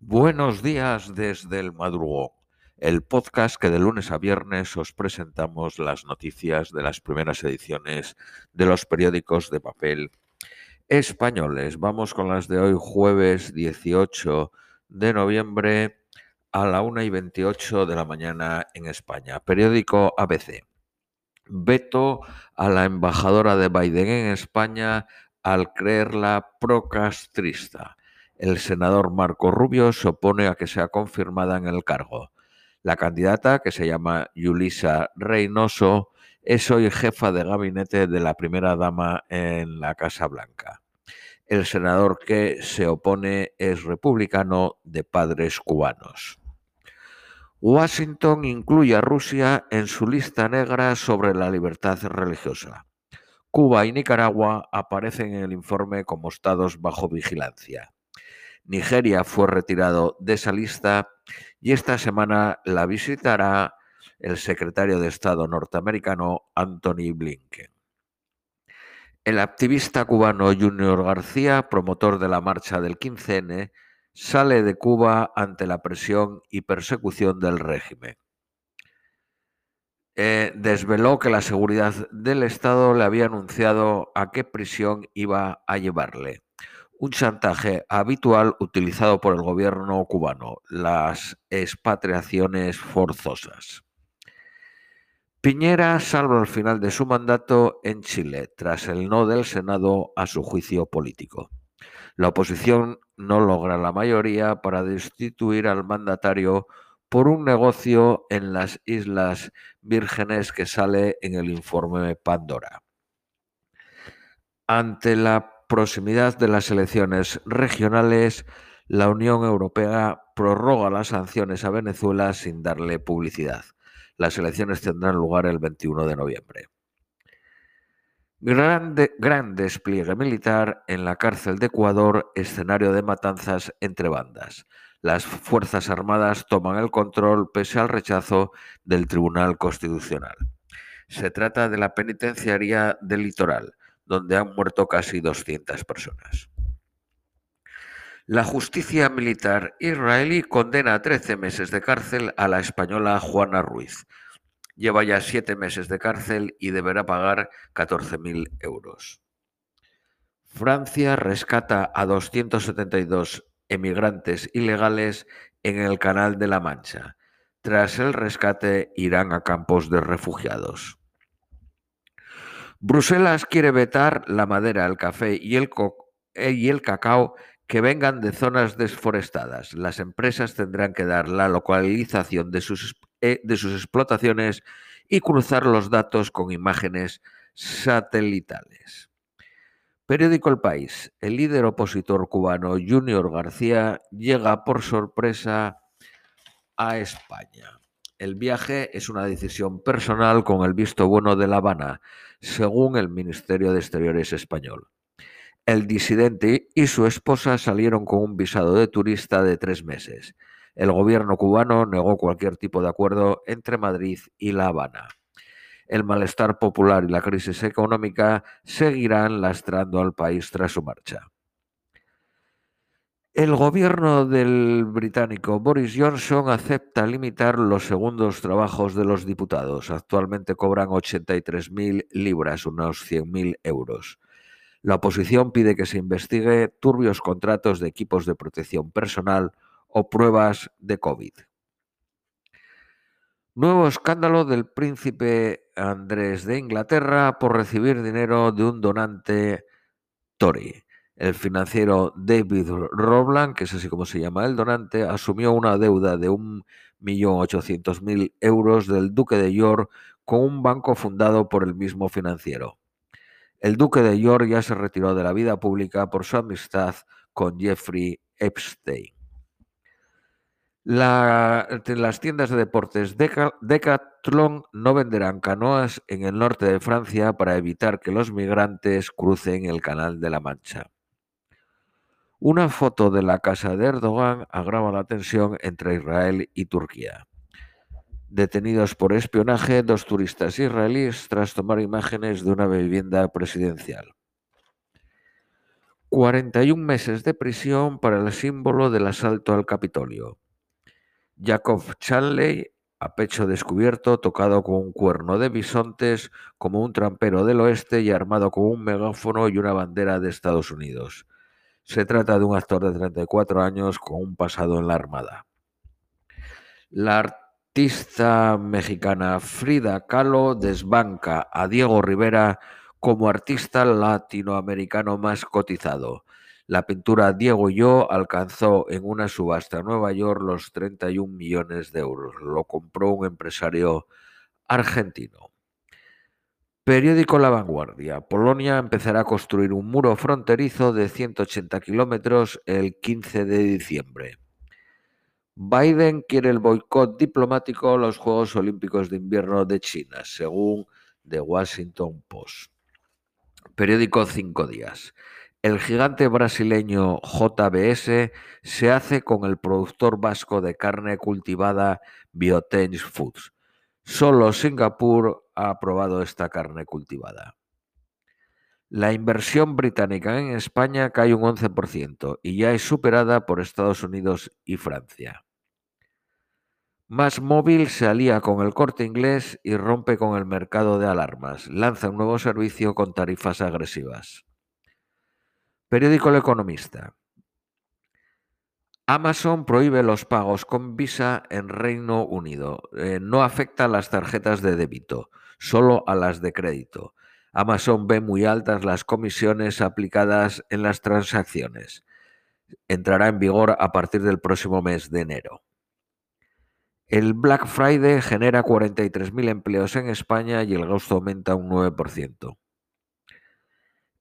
Buenos días desde el madrugón, el podcast que de lunes a viernes os presentamos las noticias de las primeras ediciones de los periódicos de papel españoles. Vamos con las de hoy, jueves 18 de noviembre a la 1 y 28 de la mañana en España. Periódico ABC. Veto a la embajadora de Biden en España al creerla procastrista. El senador Marco Rubio se opone a que sea confirmada en el cargo. La candidata, que se llama Yulisa Reynoso, es hoy jefa de gabinete de la primera dama en la Casa Blanca. El senador que se opone es republicano de padres cubanos. Washington incluye a Rusia en su lista negra sobre la libertad religiosa. Cuba y Nicaragua aparecen en el informe como estados bajo vigilancia. Nigeria fue retirado de esa lista y esta semana la visitará el secretario de Estado norteamericano Anthony Blinken. El activista cubano Junior García, promotor de la marcha del 15N, sale de Cuba ante la presión y persecución del régimen. Eh, desveló que la seguridad del Estado le había anunciado a qué prisión iba a llevarle un chantaje habitual utilizado por el gobierno cubano, las expatriaciones forzosas. Piñera salva al final de su mandato en Chile, tras el no del Senado a su juicio político. La oposición no logra la mayoría para destituir al mandatario por un negocio en las Islas Vírgenes que sale en el informe Pandora. Ante la proximidad de las elecciones regionales, la Unión Europea prorroga las sanciones a Venezuela sin darle publicidad. Las elecciones tendrán lugar el 21 de noviembre. gran despliegue militar en la cárcel de Ecuador, escenario de matanzas entre bandas. Las Fuerzas Armadas toman el control pese al rechazo del Tribunal Constitucional. Se trata de la penitenciaría del litoral, donde han muerto casi 200 personas. La justicia militar israelí condena a 13 meses de cárcel a la española Juana Ruiz. Lleva ya siete meses de cárcel y deberá pagar 14.000 euros. Francia rescata a 272 emigrantes ilegales en el Canal de la Mancha. Tras el rescate irán a campos de refugiados. Bruselas quiere vetar la madera, el café y el, eh, y el cacao que vengan de zonas desforestadas. Las empresas tendrán que dar la localización de sus, eh, de sus explotaciones y cruzar los datos con imágenes satelitales. Periódico El País. El líder opositor cubano Junior García llega por sorpresa a España. El viaje es una decisión personal con el visto bueno de La Habana, según el Ministerio de Exteriores español. El disidente y su esposa salieron con un visado de turista de tres meses. El gobierno cubano negó cualquier tipo de acuerdo entre Madrid y La Habana. El malestar popular y la crisis económica seguirán lastrando al país tras su marcha. El gobierno del británico Boris Johnson acepta limitar los segundos trabajos de los diputados. Actualmente cobran 83.000 libras, unos 100.000 euros. La oposición pide que se investigue turbios contratos de equipos de protección personal o pruebas de COVID. Nuevo escándalo del príncipe Andrés de Inglaterra por recibir dinero de un donante Tory. El financiero David Roblan, que es así como se llama el donante, asumió una deuda de 1.800.000 euros del duque de York con un banco fundado por el mismo financiero. El duque de York ya se retiró de la vida pública por su amistad con Jeffrey Epstein. las tiendas de deportes Decathlon no venderán canoas en el norte de Francia para evitar que los migrantes crucen el Canal de la Mancha. Una foto de la casa de Erdogan agrava la tensión entre Israel y Turquía. Detenidos por espionaje dos turistas israelíes tras tomar imágenes de una vivienda presidencial. 41 meses de prisión para el símbolo del asalto al Capitolio. Jacob Chanley, a pecho descubierto, tocado con un cuerno de bisontes, como un trampero del oeste y armado con un megáfono y una bandera de Estados Unidos. Se trata de un actor de 34 años con un pasado en la Armada. La artista mexicana Frida Kahlo desbanca a Diego Rivera como artista latinoamericano más cotizado. La pintura Diego y yo alcanzó en una subasta en Nueva York los 31 millones de euros. Lo compró un empresario argentino. Periódico La Vanguardia. Polonia empezará a construir un muro fronterizo de 180 kilómetros el 15 de diciembre. Biden quiere el boicot diplomático a los Juegos Olímpicos de Invierno de China, según The Washington Post. Periódico Cinco Días. El gigante brasileño JBS se hace con el productor vasco de carne cultivada Biotench Foods. Solo Singapur ha aprobado esta carne cultivada. La inversión británica en España cae un 11% y ya es superada por Estados Unidos y Francia. Más Móvil se alía con el corte inglés y rompe con el mercado de alarmas. Lanza un nuevo servicio con tarifas agresivas. Periódico El Economista. Amazon prohíbe los pagos con Visa en Reino Unido. Eh, no afecta a las tarjetas de débito, solo a las de crédito. Amazon ve muy altas las comisiones aplicadas en las transacciones. Entrará en vigor a partir del próximo mes de enero. El Black Friday genera 43.000 empleos en España y el gasto aumenta un 9%.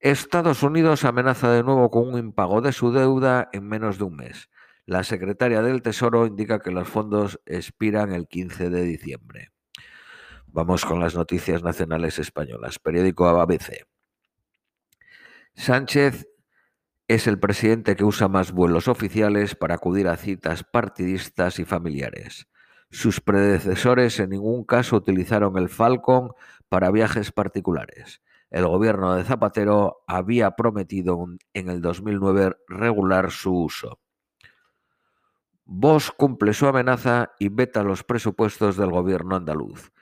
Estados Unidos amenaza de nuevo con un impago de su deuda en menos de un mes. La secretaria del Tesoro indica que los fondos expiran el 15 de diciembre. Vamos con las noticias nacionales españolas. Periódico ABC. Sánchez es el presidente que usa más vuelos oficiales para acudir a citas partidistas y familiares. Sus predecesores en ningún caso utilizaron el Falcon para viajes particulares el gobierno de Zapatero había prometido en el 2009 regular su uso. Vox cumple su amenaza y veta los presupuestos del gobierno andaluz.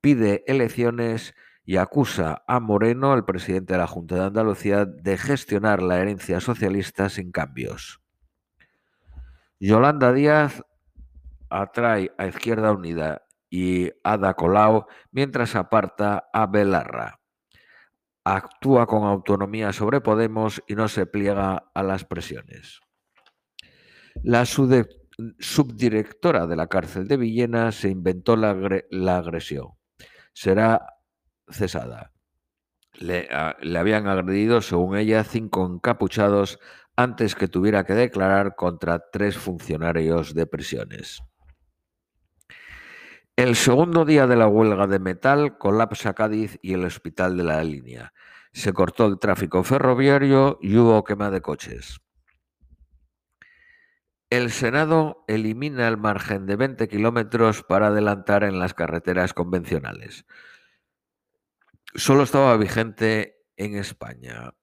Pide elecciones y acusa a Moreno, el presidente de la Junta de Andalucía, de gestionar la herencia socialista sin cambios. Yolanda Díaz atrae a Izquierda Unida y Ada Colau mientras aparta a Belarra actúa con autonomía sobre Podemos y no se pliega a las presiones. La subdirectora de la cárcel de Villena se inventó la, agresión. Será cesada. Le, le, habían agredido, según ella, cinco encapuchados antes que tuviera que declarar contra tres funcionarios de prisiones. El segundo día de la huelga de metal colapsa Cádiz y el hospital de la línea. Se cortó el tráfico ferroviario y hubo quema de coches. El Senado elimina el margen de 20 kilómetros para adelantar en las carreteras convencionales. Solo estaba vigente en España.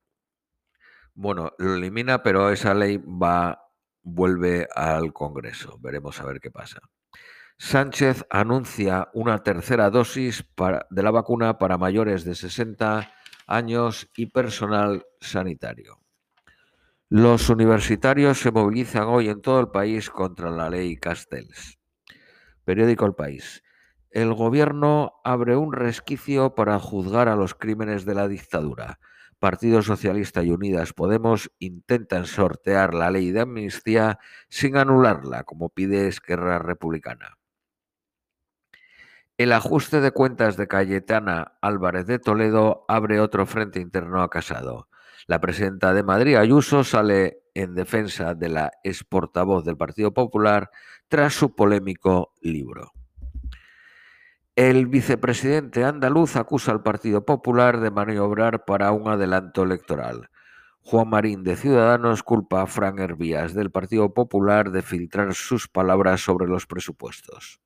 Bueno, lo elimina, pero esa ley va, vuelve al Congreso. Veremos a ver qué pasa. Sánchez anuncia una tercera dosis de la vacuna para mayores de 60 años y personal sanitario. Los universitarios se movilizan hoy en todo el país contra la ley Castells. Periódico El País. El gobierno abre un resquicio para juzgar a los crímenes de la dictadura. Partido Socialista y Unidas Podemos intentan sortear la ley de amnistía sin anularla, como pide Esquerra Republicana. El ajuste de cuentas de Cayetana Álvarez de Toledo abre otro frente interno a Casado. La presidenta de Madrid, Ayuso, sale en defensa de la ex portavoz del Partido Popular tras su polémico libro. El vicepresidente andaluz acusa al Partido Popular de maniobrar para un adelanto electoral. Juan Marín de Ciudadanos culpa a Fran Hervías del Partido Popular de filtrar sus palabras sobre los presupuestos.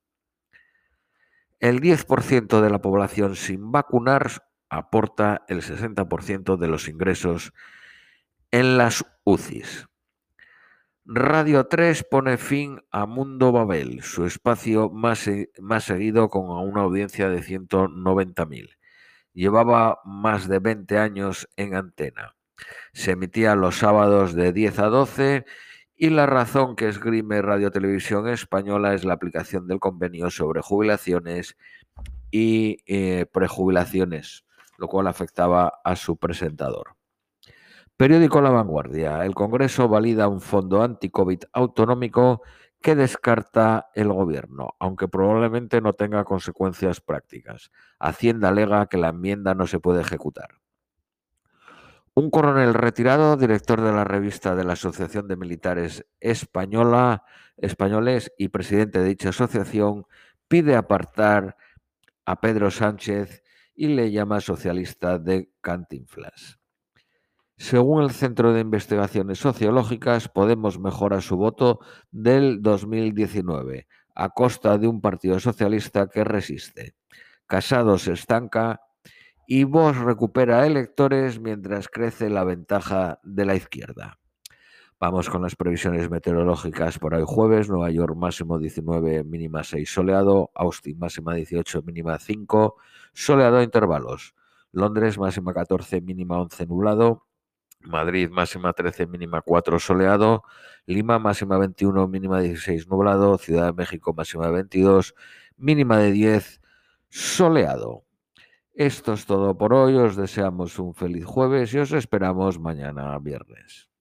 El 10% de la población sin vacunar aporta el 60% de los ingresos en las UCIs. Radio 3 pone fin a Mundo Babel, su espacio más, más seguido con una audiencia de 190.000. Llevaba más de 20 años en antena. Se emitía los sábados de 10 a 12 y la razón que esgrime Radio Televisión Española es la aplicación del convenio sobre jubilaciones y eh, prejubilaciones, lo cual afectaba a su presentador. Periódico La Vanguardia. El Congreso valida un fondo anti-COVID autonómico que descarta el gobierno, aunque probablemente no tenga consecuencias prácticas. Hacienda alega que la enmienda no se puede ejecutar. Un coronel retirado, director de la revista de la Asociación de Militares Española, Españoles y presidente de dicha asociación, pide apartar a Pedro Sánchez y le llama socialista de Cantinflas. Según el Centro de Investigaciones Sociológicas, Podemos mejora su voto del 2019 a costa de un partido socialista que resiste. Casado se estanca y Vox recupera electores mientras crece la ventaja de la izquierda. Vamos con las previsiones meteorológicas para hoy jueves. Nueva York máximo 19, mínima 6 soleado. Austin máxima 18, mínima 5, soleado a intervalos. Londres máxima 14, mínima 11 nublado. Madrid máxima 13, mínima 4 soleado, Lima máxima 21, mínima 16 nublado, Ciudad de México máxima 22, mínima de 10 soleado. Esto es todo por hoy, os deseamos un feliz jueves y os esperamos mañana viernes.